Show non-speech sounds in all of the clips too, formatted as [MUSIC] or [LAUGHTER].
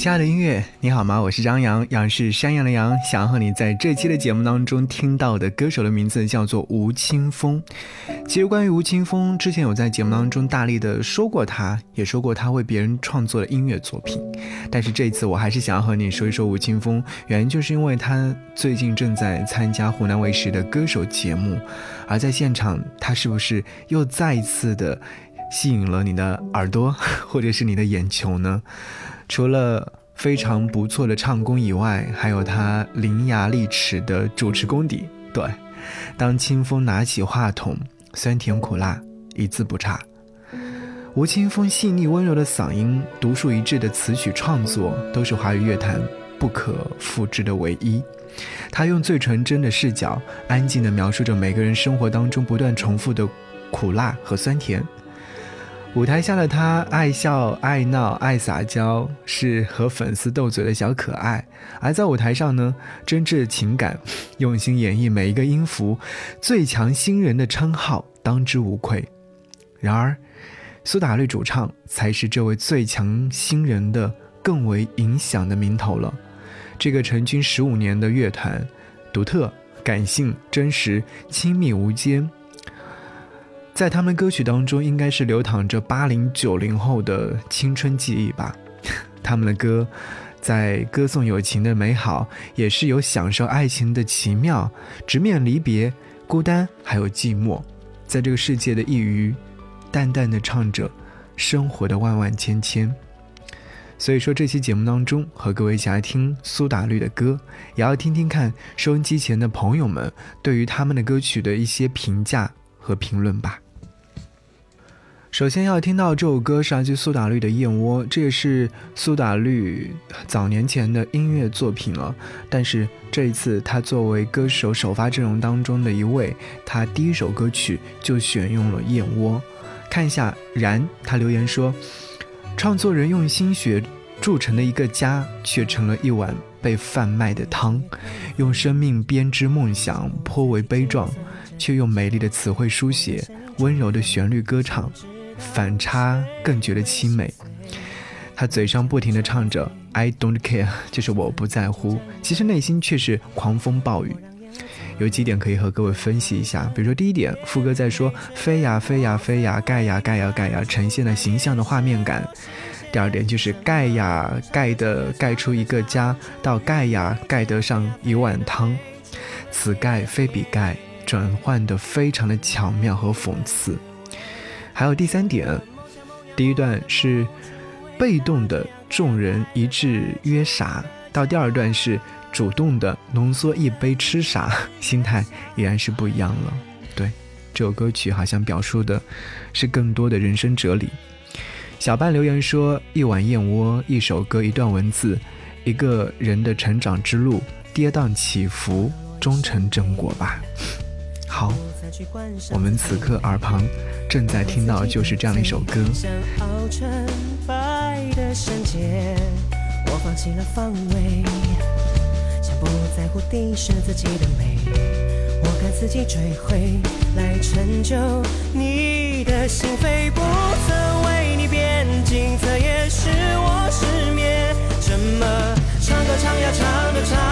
亲爱的音乐，你好吗？我是张扬，杨是山羊的羊。想要和你在这期的节目当中听到的歌手的名字叫做吴青峰。其实关于吴青峰，之前有在节目当中大力的说过他，也说过他为别人创作的音乐作品。但是这一次我还是想要和你说一说吴青峰，原因就是因为他最近正在参加湖南卫视的歌手节目，而在现场他是不是又再一次的吸引了你的耳朵 [LAUGHS] 或者是你的眼球呢？除了非常不错的唱功以外，还有他伶牙俐齿的主持功底。对，当清风拿起话筒，酸甜苦辣一字不差。吴青峰细腻温柔的嗓音，独树一帜的词曲创作，都是华语乐坛不可复制的唯一。他用最纯真的视角，安静地描述着每个人生活当中不断重复的苦辣和酸甜。舞台下的他爱笑爱闹爱撒娇，是和粉丝斗嘴的小可爱；而在舞台上呢，真挚的情感，用心演绎每一个音符，最强新人的称号当之无愧。然而，苏打绿主唱才是这位最强新人的更为影响的名头了。这个成军十五年的乐团，独特、感性、真实、亲密无间。在他们歌曲当中，应该是流淌着八零九零后的青春记忆吧。[LAUGHS] 他们的歌，在歌颂友情的美好，也是有享受爱情的奇妙，直面离别、孤单还有寂寞，在这个世界的一隅，淡淡的唱着生活的万万千千。所以说，这期节目当中和各位一起来听苏打绿的歌，也要听听看收音机前的朋友们对于他们的歌曲的一些评价和评论吧。首先要听到这首歌是来自苏打绿的《燕窝》，这也是苏打绿早年前的音乐作品了。但是这一次，他作为歌手首发阵容当中的一位，他第一首歌曲就选用了《燕窝》。看一下然，他留言说：“创作人用心血铸成的一个家，却成了一碗被贩卖的汤。用生命编织梦想，颇为悲壮，却用美丽的词汇书写，温柔的旋律歌唱。”反差更觉得凄美，他嘴上不停地唱着 "I don't care"，就是我不在乎，其实内心却是狂风暴雨。有几点可以和各位分析一下，比如说第一点，副歌在说飞呀飞呀飞呀，盖呀盖呀盖呀，呈现了形象的画面感。第二点就是盖呀盖的盖出一个家，到盖呀盖得上一碗汤，此盖非彼盖，转换的非常的巧妙和讽刺。还有第三点，第一段是被动的众人一致约啥，到第二段是主动的浓缩一杯吃啥，[LAUGHS] 心态依然是不一样了。对，这首歌曲好像表述的是更多的人生哲理。小半留言说：“一碗燕窝，一首歌，一段文字，一个人的成长之路，跌宕起伏，终成正果吧。”好，我们此刻耳旁正在听到就是这样的一首歌。我放弃了防卫，像不在乎敌视自己的美，我该自己追回，来成就你的心扉。不曾为你变金色，也是我失眠。怎么唱歌唱呀唱着唱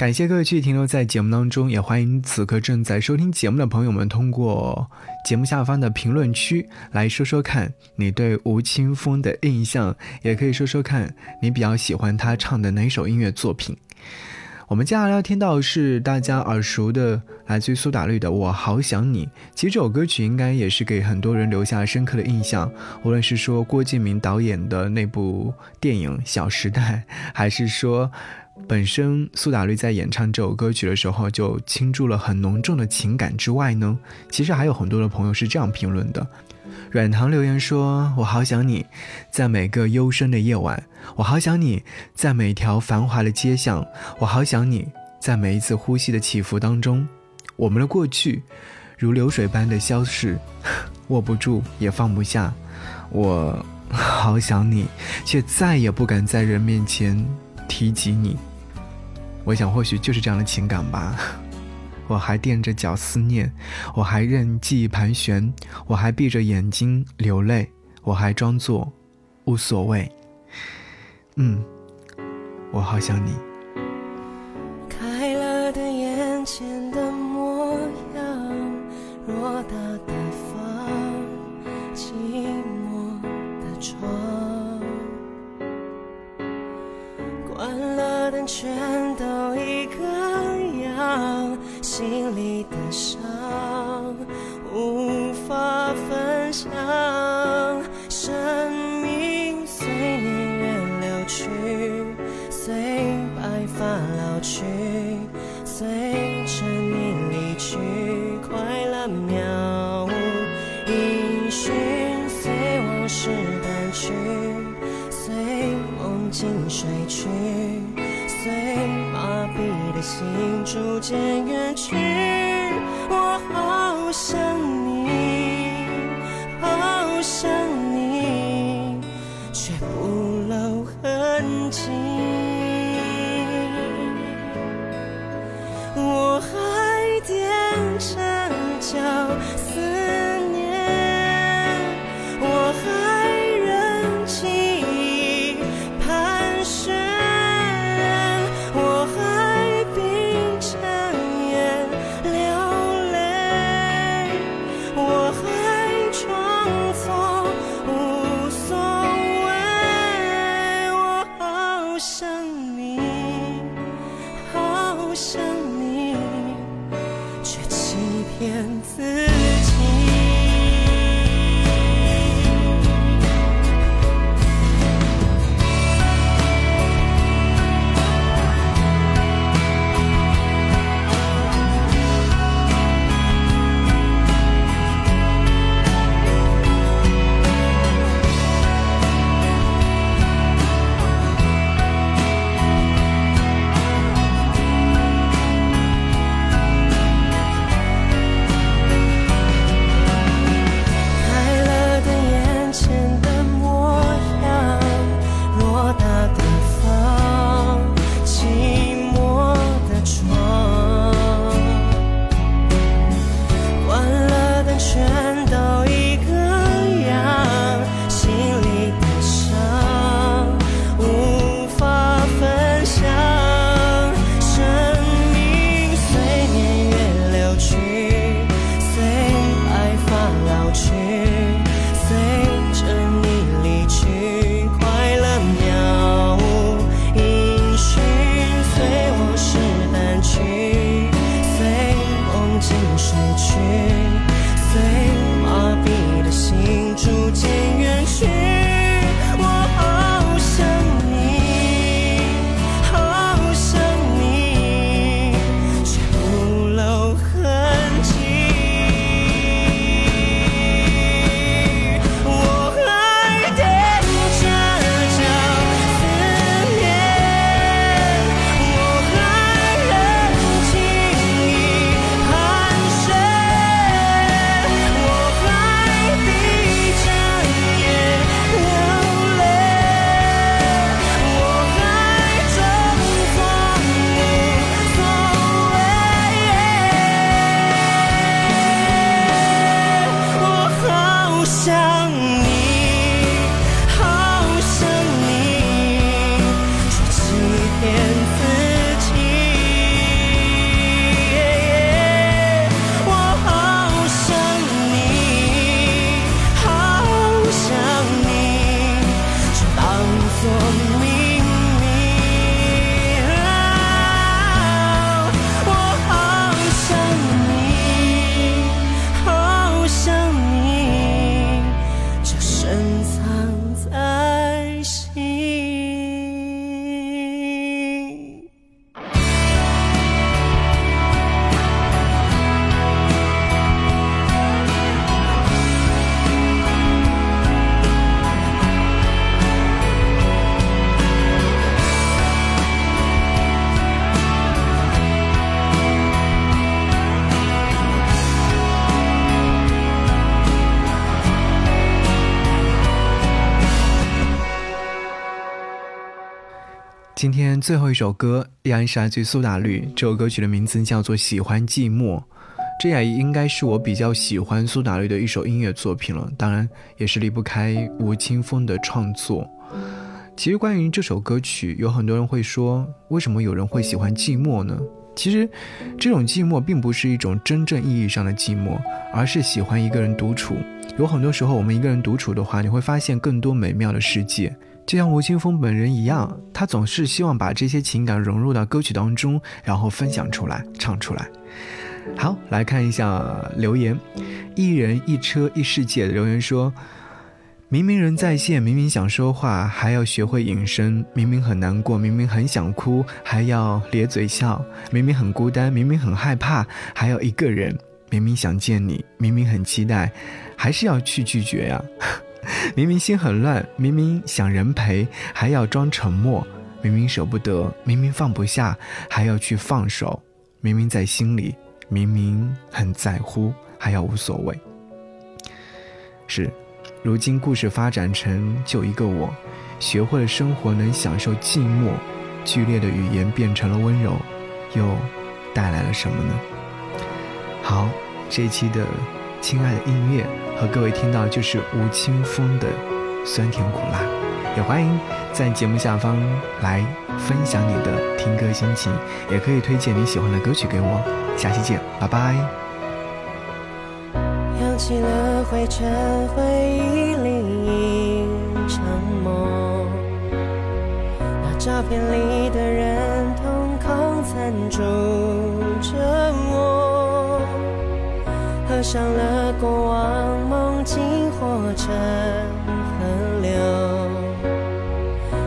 感谢各位继续停留在节目当中，也欢迎此刻正在收听节目的朋友们通过节目下方的评论区来说说看你对吴青峰的印象，也可以说说看你比较喜欢他唱的哪首音乐作品。我们接下来要听到是大家耳熟的，来自于苏打绿的《我好想你》。其实这首歌曲应该也是给很多人留下深刻的印象，无论是说郭敬明导演的那部电影《小时代》，还是说。本身苏打绿在演唱这首歌曲的时候就倾注了很浓重的情感之外呢，其实还有很多的朋友是这样评论的。软糖留言说：“我好想你，在每个幽深的夜晚；我好想你，在每条繁华的街巷；我好想你，在每一次呼吸的起伏当中。我们的过去，如流水般的消逝，[LAUGHS] 握不住也放不下。我好想你，[LAUGHS] 却再也不敢在人面前提及你。”我想，或许就是这样的情感吧。[LAUGHS] 我还垫着脚思念，我还任记忆盘旋，我还闭着眼睛流泪，我还装作无所谓。嗯，我好想你。随着你离去，快乐渺无音讯，随往事淡去，随梦境睡去。随麻痹的心逐渐远去，¡Suscríbete! 心睡去，随麻痹的心逐渐远去。今天最后一首歌依然是来自于苏打绿，这首歌曲的名字叫做《喜欢寂寞》，这也应该是我比较喜欢苏打绿的一首音乐作品了。当然，也是离不开吴青峰的创作。其实关于这首歌曲，有很多人会说，为什么有人会喜欢寂寞呢？其实，这种寂寞并不是一种真正意义上的寂寞，而是喜欢一个人独处。有很多时候，我们一个人独处的话，你会发现更多美妙的世界。就像吴青峰本人一样，他总是希望把这些情感融入到歌曲当中，然后分享出来，唱出来。好，来看一下留言，一人一车一世界的留言说：明明人在线，明明想说话，还要学会隐身；明明很难过，明明很想哭，还要咧嘴笑；明明很孤单，明明很害怕，还要一个人；明明想见你，明明很期待，还是要去拒绝呀。[LAUGHS] 明明心很乱，明明想人陪，还要装沉默；明明舍不得，明明放不下，还要去放手；明明在心里，明明很在乎，还要无所谓。是，如今故事发展成就一个我，学会了生活能享受寂寞，剧烈的语言变成了温柔，又带来了什么呢？好，这一期的。亲爱的音乐和各位听到就是吴青峰的酸甜苦辣，也欢迎在节目下方来分享你的听歌心情，也可以推荐你喜欢的歌曲给我。下期见，拜拜。扬起了灰尘，回忆里一场梦。那照片里的人，瞳孔残住着我。合上了过往，梦境化成河流，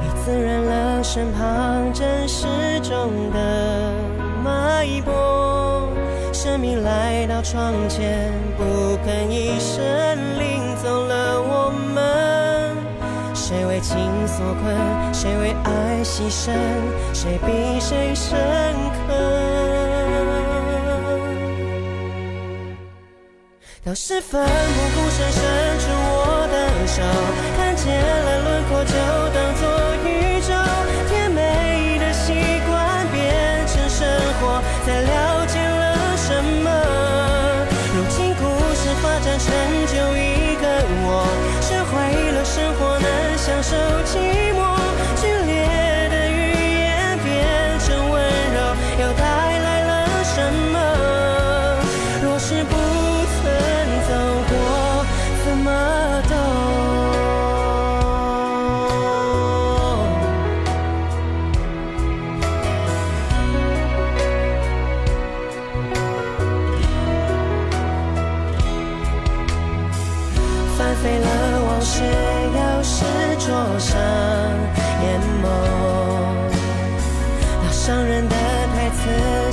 已滋润了身旁真实中的脉搏。生命来到窗前，不肯一声领走了我们。谁为情所困？谁为爱牺牲？谁比谁深刻？当时奋不顾身伸出我的手，看见了轮廓就当作宇宙。甜美的习惯变成生活，才了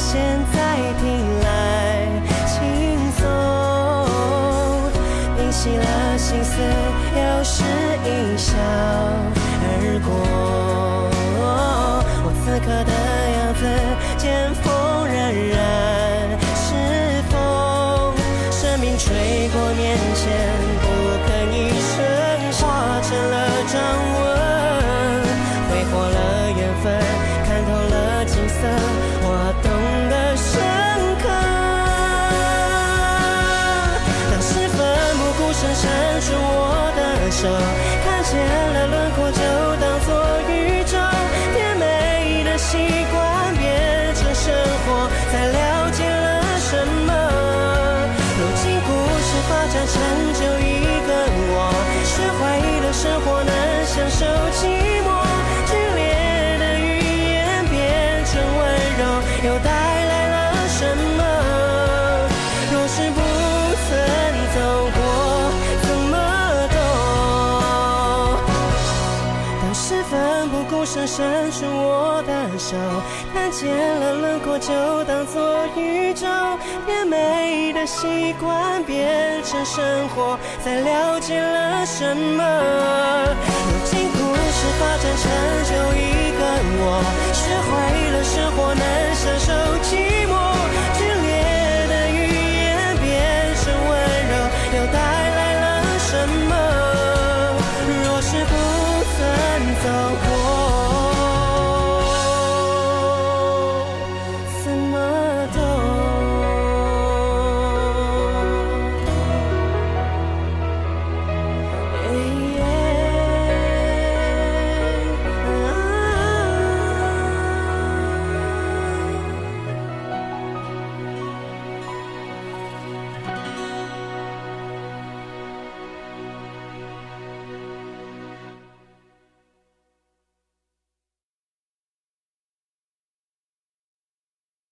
现在听来轻松。平息了心思，又是一笑而过。我此刻的手，看见声闪烁我的手，看见了轮廓就当做宇宙，甜美的习惯变成生活，才了解了什么。如今故事发展成就一个我，学会了生活能享受